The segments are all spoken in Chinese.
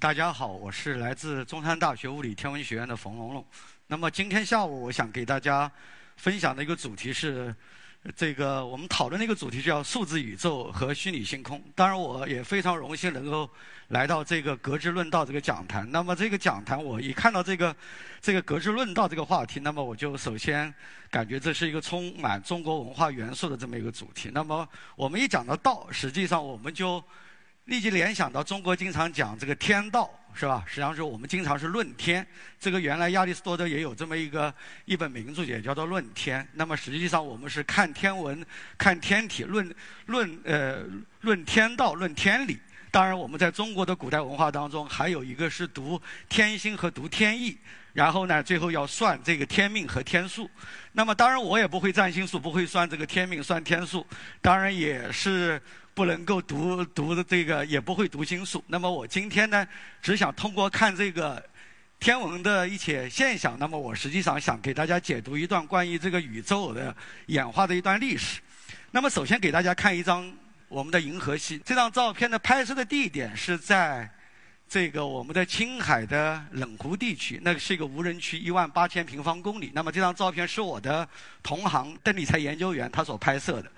大家好，我是来自中山大学物理天文学院的冯龙龙。那么今天下午，我想给大家分享的一个主题是，这个我们讨论的一个主题叫数字宇宙和虚拟星空。当然，我也非常荣幸能够来到这个格致论道这个讲坛。那么这个讲坛，我一看到这个这个格致论道这个话题，那么我就首先感觉这是一个充满中国文化元素的这么一个主题。那么我们一讲到道，实际上我们就立即联想到中国经常讲这个天道，是吧？实际上是我们经常是论天。这个原来亚里士多德也有这么一个一本名著，也叫做《论天》。那么实际上我们是看天文、看天体，论论呃论天道、论天理。当然，我们在中国的古代文化当中，还有一个是读天心和读天意，然后呢，最后要算这个天命和天数。那么，当然我也不会占星术，不会算这个天命、算天数，当然也是不能够读读的这个，也不会读星术。那么，我今天呢，只想通过看这个天文的一些现象，那么我实际上想给大家解读一段关于这个宇宙的演化的一段历史。那么，首先给大家看一张我们的银河系。这张照片的拍摄的地点是在这个我们的青海的冷湖地区，那是一个无人区，一万八千平方公里。那么这张照片是我的同行邓理财研究员他所拍摄的。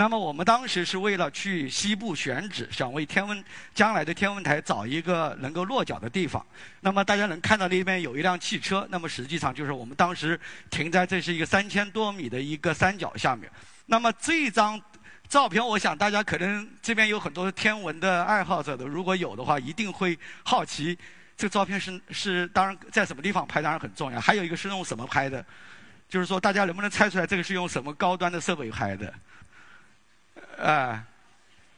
那么我们当时是为了去西部选址，想为天文将来的天文台找一个能够落脚的地方。那么大家能看到那边有一辆汽车，那么实际上就是我们当时停在这是一个三千多米的一个山脚下面。那么这张照片，我想大家可能这边有很多天文的爱好者的，如果有的话，一定会好奇这个照片是是当然在什么地方拍，当然很重要。还有一个是用什么拍的，就是说大家能不能猜出来这个是用什么高端的设备拍的？呃，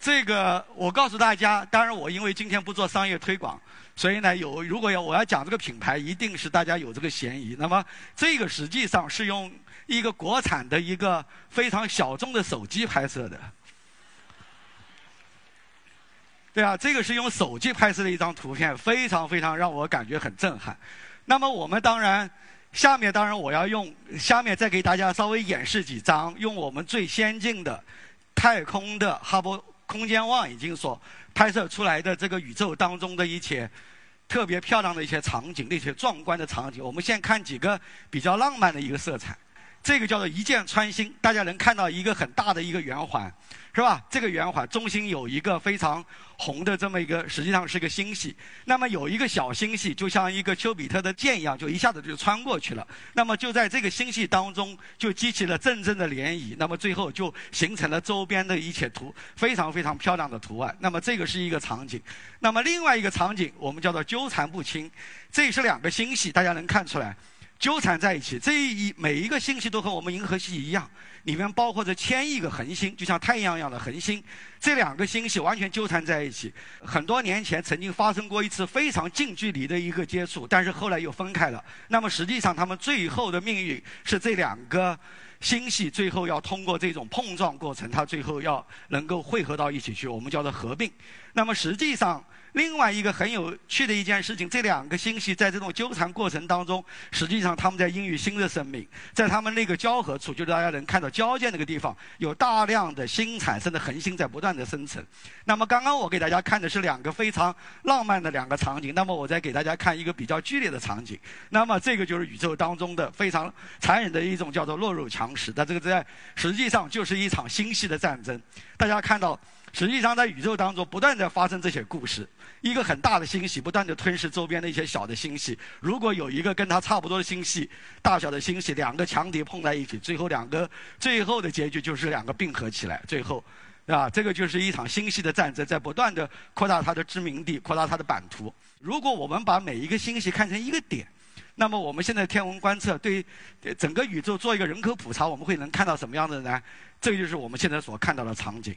这个我告诉大家，当然我因为今天不做商业推广，所以呢有如果要我要讲这个品牌，一定是大家有这个嫌疑。那么这个实际上是用一个国产的一个非常小众的手机拍摄的。对啊，这个是用手机拍摄的一张图片，非常非常让我感觉很震撼。那么我们当然，下面当然我要用下面再给大家稍微演示几张，用我们最先进的太空的哈勃空间望远镜所拍摄出来的这个宇宙当中的一些特别漂亮的一些场景，那些壮观的场景。我们先看几个比较浪漫的一个色彩，这个叫做一箭穿心，大家能看到一个很大的一个圆环。是吧？这个圆环中心有一个非常红的这么一个，实际上是个星系。那么有一个小星系，就像一个丘比特的箭一样，就一下子就穿过去了。那么就在这个星系当中，就激起了阵阵的涟漪。那么最后就形成了周边的一切图，非常非常漂亮的图案。那么这个是一个场景。那么另外一个场景，我们叫做纠缠不清。这是两个星系，大家能看出来。纠缠在一起，这一每一个星系都和我们银河系一样，里面包括着千亿个恒星，就像太阳一样的恒星。这两个星系完全纠缠在一起。很多年前曾经发生过一次非常近距离的一个接触，但是后来又分开了。那么实际上，他们最后的命运是这两个星系最后要通过这种碰撞过程，它最后要能够汇合到一起去，我们叫做合并。那么实际上。另外一个很有趣的一件事情，这两个星系在这种纠缠过程当中，实际上他们在孕育新的生命，在他们那个交合处，就是大家能看到交界那个地方，有大量的新产生的恒星在不断的生成。那么刚刚我给大家看的是两个非常浪漫的两个场景，那么我再给大家看一个比较剧烈的场景。那么这个就是宇宙当中的非常残忍的一种叫做弱肉强食，那这个在实际上就是一场星系的战争。大家看到。实际上，在宇宙当中不断在发生这些故事。一个很大的星系不断的吞噬周边的一些小的星系。如果有一个跟它差不多的星系，大小的星系，两个强敌碰在一起，最后两个最后的结局就是两个并合起来。最后，啊，这个就是一场星系的战争，在不断的扩大它的知名地，扩大它的版图。如果我们把每一个星系看成一个点，那么我们现在天文观测对整个宇宙做一个人口普查，我们会能看到什么样的呢？这个就是我们现在所看到的场景。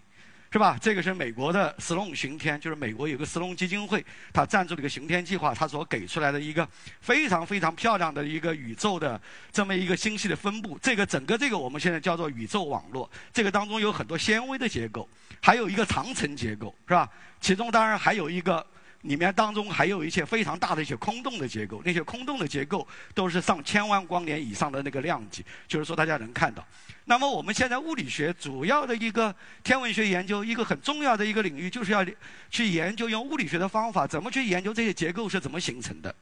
是吧？这个是美国的斯隆巡天，就是美国有个斯隆基金会，它赞助了一个巡天计划，它所给出来的一个非常非常漂亮的一个宇宙的这么一个星系的分布。这个整个这个我们现在叫做宇宙网络，这个当中有很多纤维的结构，还有一个长城结构，是吧？其中当然还有一个。里面当中还有一些非常大的一些空洞的结构，那些空洞的结构都是上千万光年以上的那个量级，就是说大家能看到。那么我们现在物理学主要的一个天文学研究，一个很重要的一个领域，就是要去研究用物理学的方法怎么去研究这些结构是怎么形成的。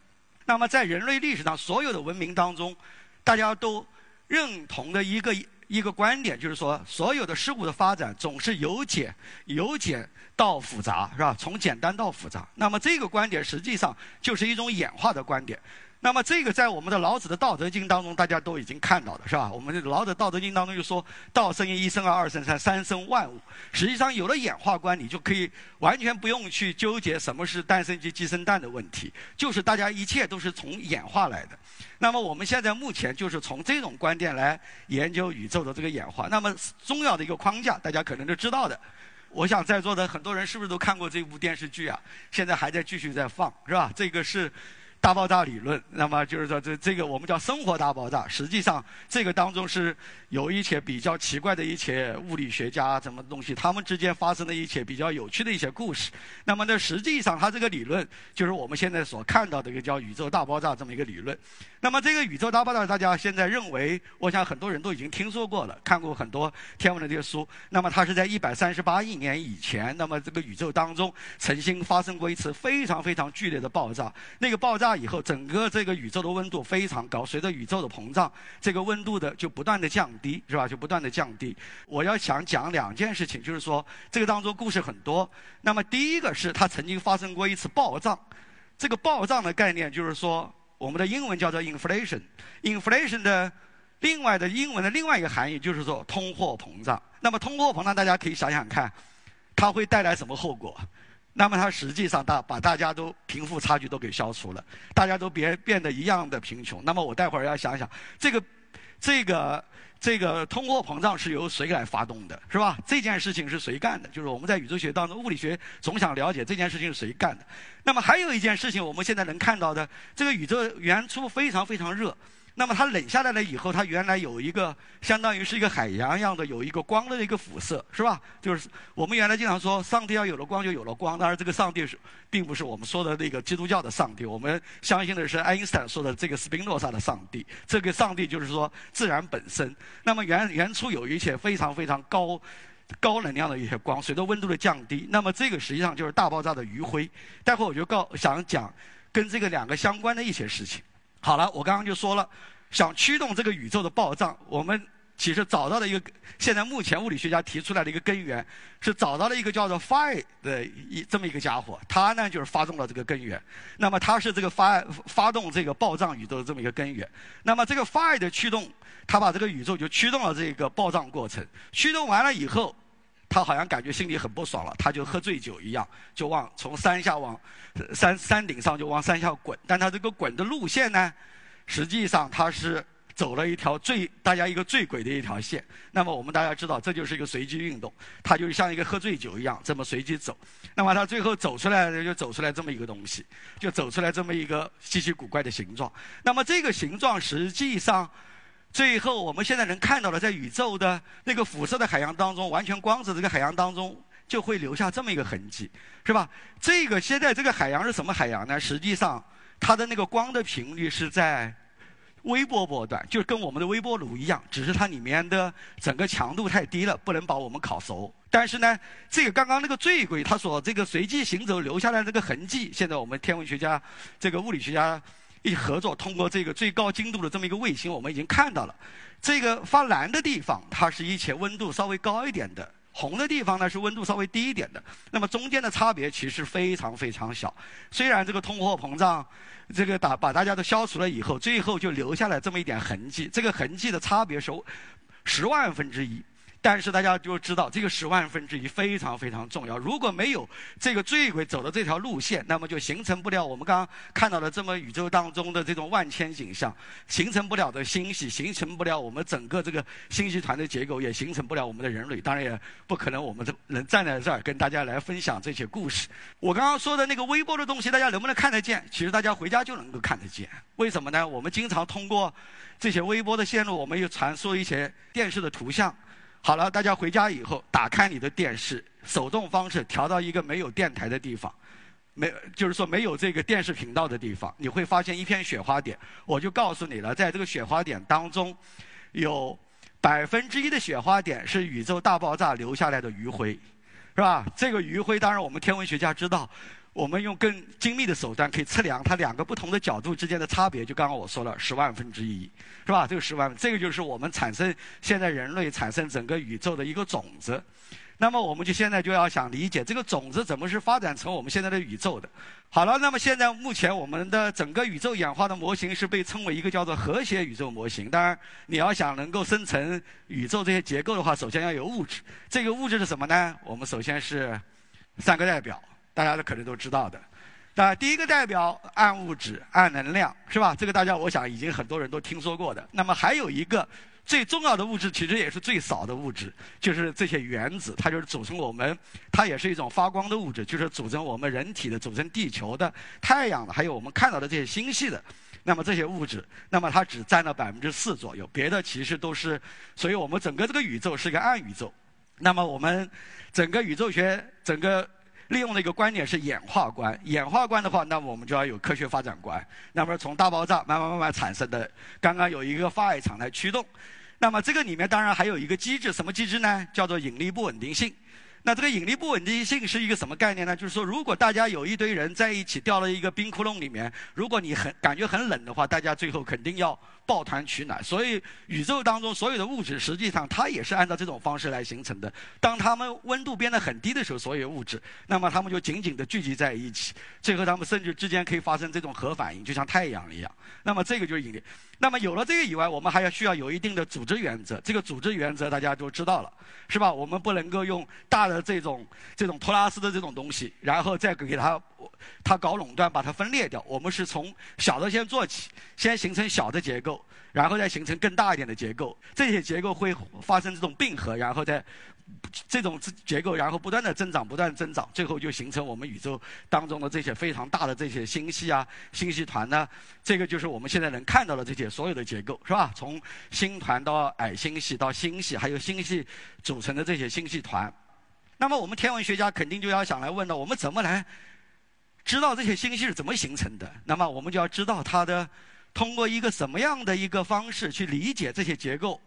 那么在人类历史上所有的文明当中，大家都认同的一个。一个观点就是说，所有的事物的发展总是由简由简到复杂，是吧？从简单到复杂。那么这个观点实际上就是一种演化的观点。那么这个在我们的老子的《道德经》当中，大家都已经看到了，是吧？我们的老子《道德经》当中就说：“道生一，一生二，二生三，三生万物。”实际上有了演化观，你就可以完全不用去纠结什么是诞生鸡、鸡生蛋的问题，就是大家一切都是从演化来的。那么我们现在目前就是从这种观点来研究宇宙的这个演化。那么重要的一个框架，大家可能都知道的。我想在座的很多人是不是都看过这部电视剧啊？现在还在继续在放，是吧？这个是。大爆炸理论，那么就是说，这这个我们叫生活大爆炸。实际上，这个当中是有一些比较奇怪的一些物理学家什么东西，他们之间发生的一些比较有趣的一些故事。那么呢，实际上，它这个理论就是我们现在所看到的一个叫宇宙大爆炸这么一个理论。那么这个宇宙大爆炸，大家现在认为，我想很多人都已经听说过了，看过很多天文的这些书。那么它是在一百三十八亿年以前，那么这个宇宙当中曾经发生过一次非常非常剧烈的爆炸。那个爆炸。以后，整个这个宇宙的温度非常高。随着宇宙的膨胀，这个温度的就不断的降低，是吧？就不断的降低。我要想讲两件事情，就是说这个当中故事很多。那么第一个是它曾经发生过一次暴涨。这个暴涨的概念就是说，我们的英文叫做 inflation。inflation 的另外的英文的另外一个含义就是说通货膨胀。那么通货膨胀，大家可以想想看，它会带来什么后果？那么它实际上大把大家都贫富差距都给消除了，大家都别变得一样的贫穷。那么我待会儿要想想，这个这个这个通货膨胀是由谁来发动的，是吧？这件事情是谁干的？就是我们在宇宙学当中，物理学总想了解这件事情是谁干的。那么还有一件事情，我们现在能看到的，这个宇宙原初非常非常热。那么它冷下来了以后，它原来有一个相当于是一个海洋一样的，有一个光的一个辐射，是吧？就是我们原来经常说，上帝要有了光就有了光。当然，这个上帝是并不是我们说的那个基督教的上帝，我们相信的是爱因斯坦说的这个斯宾诺莎的上帝。这个上帝就是说自然本身。那么原原初有一些非常非常高高能量的一些光，随着温度的降低，那么这个实际上就是大爆炸的余晖。待会儿我就告想讲跟这个两个相关的一些事情。好了，我刚刚就说了，想驱动这个宇宙的暴胀，我们其实找到了一个现在目前物理学家提出来的一个根源，是找到了一个叫做 phi 的一这么一个家伙，他呢就是发动了这个根源。那么他是这个发发动这个暴胀宇宙的这么一个根源。那么这个 phi 的驱动，他把这个宇宙就驱动了这个暴胀过程。驱动完了以后，他好像感觉心里很不爽了，他就喝醉酒一样，就往从山下往。山山顶上就往山下滚，但他这个滚的路线呢，实际上他是走了一条最大家一个最轨的一条线。那么我们大家知道，这就是一个随机运动，它就像一个喝醉酒一样这么随机走。那么他最后走出来就走出来这么一个东西，就走出来这么一个稀奇古怪的形状。那么这个形状实际上，最后我们现在能看到的，在宇宙的那个辐射的海洋当中，完全光子这个海洋当中。就会留下这么一个痕迹，是吧？这个现在这个海洋是什么海洋呢？实际上，它的那个光的频率是在微波波段，就跟我们的微波炉一样，只是它里面的整个强度太低了，不能把我们烤熟。但是呢，这个刚刚那个坠轨，它所这个随机行走留下来这个痕迹，现在我们天文学家、这个物理学家一合作，通过这个最高精度的这么一个卫星，我们已经看到了，这个发蓝的地方，它是一些温度稍微高一点的。红的地方呢是温度稍微低一点的，那么中间的差别其实非常非常小。虽然这个通货膨胀，这个打把大家都消除了以后，最后就留下了这么一点痕迹。这个痕迹的差别是十万分之一，但是大家就知道，这个十万分之一非常非常重要。如果没有这个坠轨走的这条路线，那么就形成不了我们刚刚看到的这么宇宙当中的这种万千景象，形成不了的星系，形成不了我们整个这个星系团的结构，也形成不了我们的人类。当然也不可能我们这能站在这儿跟大家来分享这些故事。我刚刚说的那个微波的东西，大家能不能看得见？其实大家回家就能够看得见。为什么呢？我们经常通过这些微波的线路，我们又传输一些电视的图像。好了，大家回家以后，打开你的电视，手动方式调到一个没有电台的地方，没就是说没有这个电视频道的地方，你会发现一片雪花点。我就告诉你了，在这个雪花点当中，有百分之一的雪花点是宇宙大爆炸留下来的余晖，是吧？这个余晖，当然我们天文学家知道。我们用更精密的手段可以测量它两个不同的角度之间的差别，就刚刚我说了十万分之一，是吧？这个十万，这个就是我们产生现在人类产生整个宇宙的一个种子。那么我们就现在就要想理解这个种子怎么是发展成我们现在的宇宙的。好了，那么现在目前我们的整个宇宙演化的模型是被称为一个叫做和谐宇宙模型。当然，你要想能够生成宇宙这些结构的话，首先要有物质。这个物质是什么呢？我们首先是三个代表。大家都可能都知道的，那第一个代表暗物质、暗能量，是吧？这个大家我想已经很多人都听说过的。那么还有一个最重要的物质，其实也是最少的物质，就是这些原子，它就是组成我们，它也是一种发光的物质，就是组成我们人体的、组成地球的、太阳的，还有我们看到的这些星系的。那么这些物质，那么它只占了百分之四左右，别的其实都是，所以我们整个这个宇宙是个暗宇宙。那么我们整个宇宙学整个。利用的一个观点是演化观，演化观的话，那我们就要有科学发展观。那么从大爆炸慢慢慢慢产生的，刚刚有一个发爱场来驱动。那么这个里面当然还有一个机制，什么机制呢？叫做引力不稳定性。那这个引力不稳定性是一个什么概念呢？就是说，如果大家有一堆人在一起掉了一个冰窟窿里面，如果你很感觉很冷的话，大家最后肯定要抱团取暖。所以，宇宙当中所有的物质，实际上它也是按照这种方式来形成的。当它们温度变得很低的时候，所有物质，那么它们就紧紧地聚集在一起，最后它们甚至之间可以发生这种核反应，就像太阳一样。那么这个就是引力。那么有了这个以外，我们还要需要有一定的组织原则。这个组织原则大家都知道了，是吧？我们不能够用大的这种这种托拉斯的这种东西，然后再给它它搞垄断，把它分裂掉。我们是从小的先做起，先形成小的结构，然后再形成更大一点的结构。这些结构会发生这种并合，然后再。这种结构，然后不断的增长，不断增长，最后就形成我们宇宙当中的这些非常大的这些星系啊、星系团呢。这个就是我们现在能看到的这些所有的结构，是吧？从星团到矮星系到星系，还有星系组成的这些星系团。那么我们天文学家肯定就要想来问了：我们怎么来知道这些星系是怎么形成的？那么我们就要知道它的通过一个什么样的一个方式去理解这些结构。